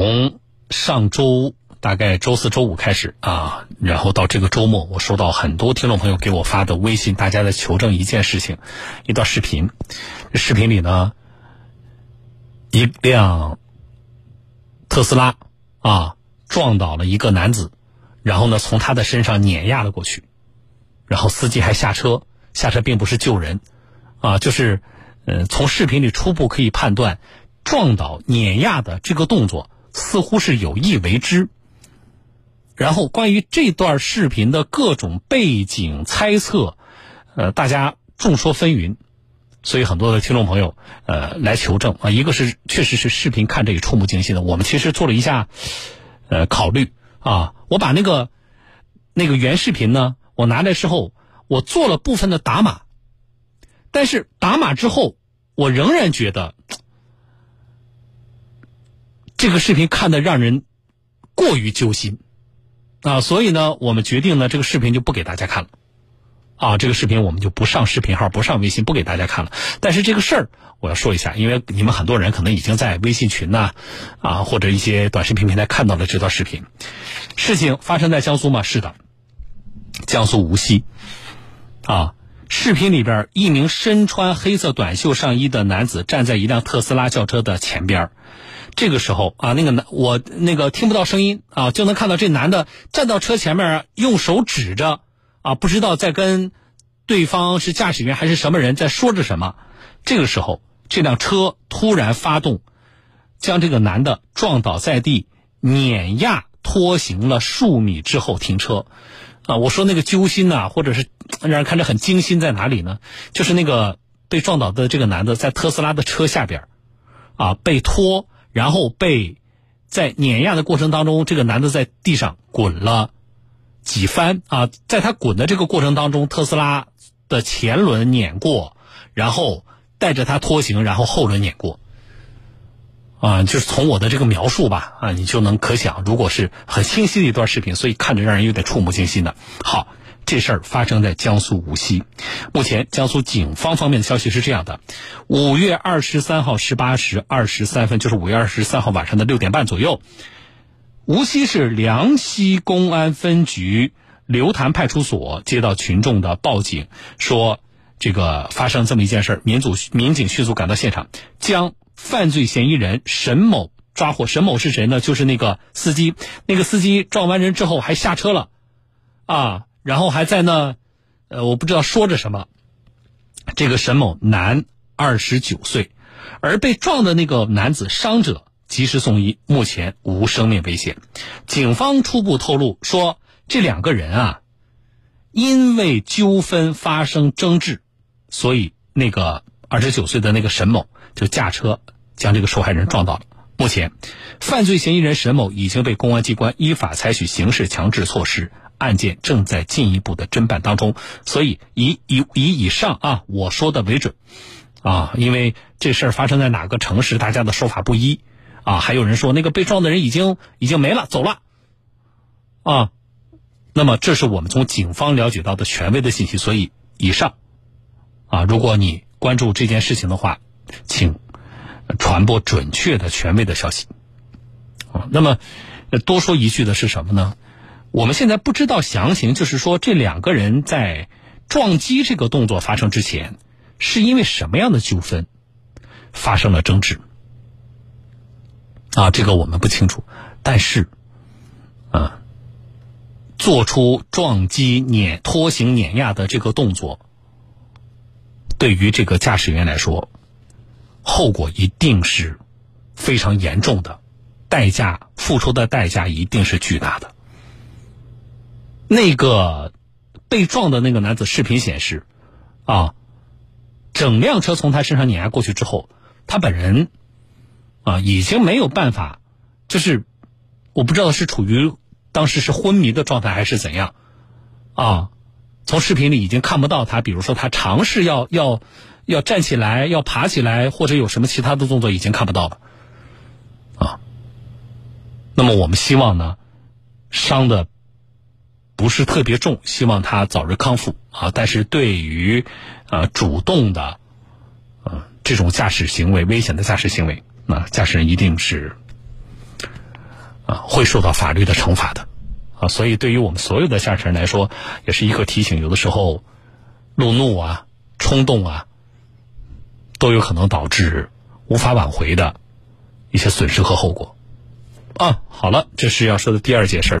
从上周大概周四周五开始啊，然后到这个周末，我收到很多听众朋友给我发的微信，大家在求证一件事情，一段视频。视频里呢，一辆特斯拉啊撞倒了一个男子，然后呢从他的身上碾压了过去，然后司机还下车，下车并不是救人啊，就是嗯从视频里初步可以判断，撞倒碾压的这个动作。似乎是有意为之。然后，关于这段视频的各种背景猜测，呃，大家众说纷纭，所以很多的听众朋友呃来求证啊。一个是确实是视频看着也触目惊心的，我们其实做了一下呃考虑啊。我把那个那个原视频呢，我拿来之后，我做了部分的打码，但是打码之后，我仍然觉得。这个视频看的让人过于揪心啊，所以呢，我们决定呢，这个视频就不给大家看了啊，这个视频我们就不上视频号，不上微信，不给大家看了。但是这个事儿我要说一下，因为你们很多人可能已经在微信群呐啊或者一些短视频平台看到了这段视频。事情发生在江苏吗？是的，江苏无锡啊。视频里边，一名身穿黑色短袖上衣的男子站在一辆特斯拉轿车的前边这个时候啊，那个男我那个听不到声音啊，就能看到这男的站到车前面，用手指着啊，不知道在跟对方是驾驶员还是什么人在说着什么。这个时候，这辆车突然发动，将这个男的撞倒在地，碾压拖行了数米之后停车。啊，我说那个揪心呐，或者是让人看着很惊心在哪里呢？就是那个被撞倒的这个男的在特斯拉的车下边，啊，被拖。然后被在碾压的过程当中，这个男的在地上滚了几番啊！在他滚的这个过程当中，特斯拉的前轮碾过，然后带着他拖行，然后后轮碾过。啊，就是从我的这个描述吧，啊，你就能可想，如果是很清晰的一段视频，所以看着让人有点触目惊心的。好。这事儿发生在江苏无锡。目前，江苏警方方面的消息是这样的：五月二十三号十八时二十三分，就是五月二十三号晚上的六点半左右，无锡市梁溪公安分局刘潭派出所接到群众的报警，说这个发生这么一件事儿。民组民警迅速赶到现场，将犯罪嫌疑人沈某抓获。沈某是谁呢？就是那个司机。那个司机撞完人之后还下车了，啊。然后还在那，呃，我不知道说着什么。这个沈某，男，二十九岁，而被撞的那个男子伤者及时送医，目前无生命危险。警方初步透露说，这两个人啊，因为纠纷发生争执，所以那个二十九岁的那个沈某就驾车将这个受害人撞到了。目前，犯罪嫌疑人沈某已经被公安机关依法采取刑事强制措施。案件正在进一步的侦办当中，所以以以以以上啊我说的为准，啊，因为这事儿发生在哪个城市，大家的说法不一，啊，还有人说那个被撞的人已经已经没了，走了，啊，那么这是我们从警方了解到的权威的信息，所以以上，啊，如果你关注这件事情的话，请传播准确的权威的消息，啊，那么多说一句的是什么呢？我们现在不知道详情，就是说这两个人在撞击这个动作发生之前，是因为什么样的纠纷发生了争执啊？这个我们不清楚。但是，啊，做出撞击、碾、拖行、碾压的这个动作，对于这个驾驶员来说，后果一定是非常严重的，代价付出的代价一定是巨大的。那个被撞的那个男子，视频显示，啊，整辆车从他身上碾压过去之后，他本人啊已经没有办法，就是我不知道是处于当时是昏迷的状态还是怎样，啊，从视频里已经看不到他，比如说他尝试要要要站起来、要爬起来，或者有什么其他的动作，已经看不到了，啊，那么我们希望呢，伤的。不是特别重，希望他早日康复啊！但是对于，呃，主动的，呃，这种驾驶行为，危险的驾驶行为，那驾驶人一定是啊会受到法律的惩罚的，啊，所以对于我们所有的驾驶人来说，也是一个提醒。有的时候，路怒啊、冲动啊，都有可能导致无法挽回的一些损失和后果。啊，好了，这是要说的第二件事儿。